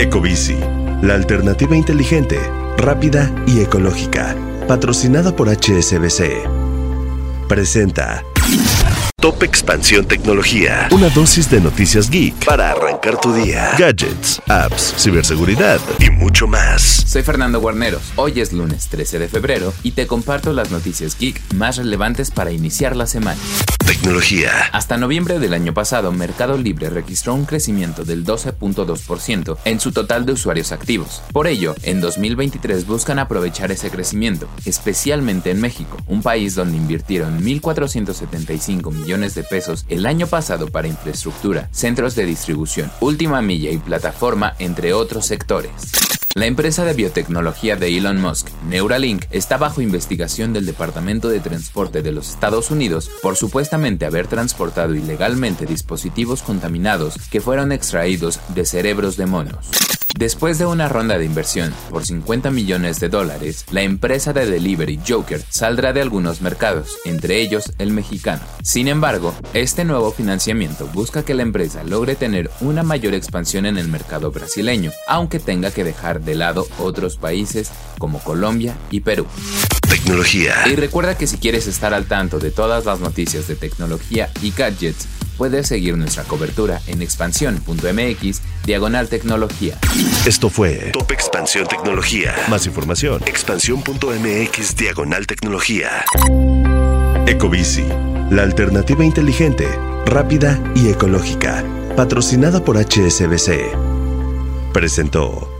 Ecobici, la alternativa inteligente, rápida y ecológica. Patrocinada por HSBC. Presenta Top Expansión Tecnología. Una dosis de noticias geek para arrancar tu día. Gadgets, apps, ciberseguridad y mucho más. Soy Fernando Guarneros. Hoy es lunes 13 de febrero y te comparto las noticias geek más relevantes para iniciar la semana. Tecnología. Hasta noviembre del año pasado, Mercado Libre registró un crecimiento del 12.2% en su total de usuarios activos. Por ello, en 2023 buscan aprovechar ese crecimiento, especialmente en México, un país donde invirtieron 1.475 millones de pesos el año pasado para infraestructura, centros de distribución, última milla y plataforma, entre otros sectores. La empresa de biotecnología de Elon Musk, Neuralink, está bajo investigación del Departamento de Transporte de los Estados Unidos por supuestamente haber transportado ilegalmente dispositivos contaminados que fueron extraídos de cerebros de monos. Después de una ronda de inversión por 50 millones de dólares, la empresa de delivery Joker saldrá de algunos mercados, entre ellos el mexicano. Sin embargo, este nuevo financiamiento busca que la empresa logre tener una mayor expansión en el mercado brasileño, aunque tenga que dejar de lado otros países como Colombia y Perú. Tecnología. Y recuerda que si quieres estar al tanto de todas las noticias de tecnología y gadgets, puedes seguir nuestra cobertura en expansión.mx diagonal tecnología. Esto fue Top Expansión Tecnología. Más información. Expansión.mx diagonal tecnología. Ecobici, la alternativa inteligente, rápida y ecológica. Patrocinada por HSBC. Presentó.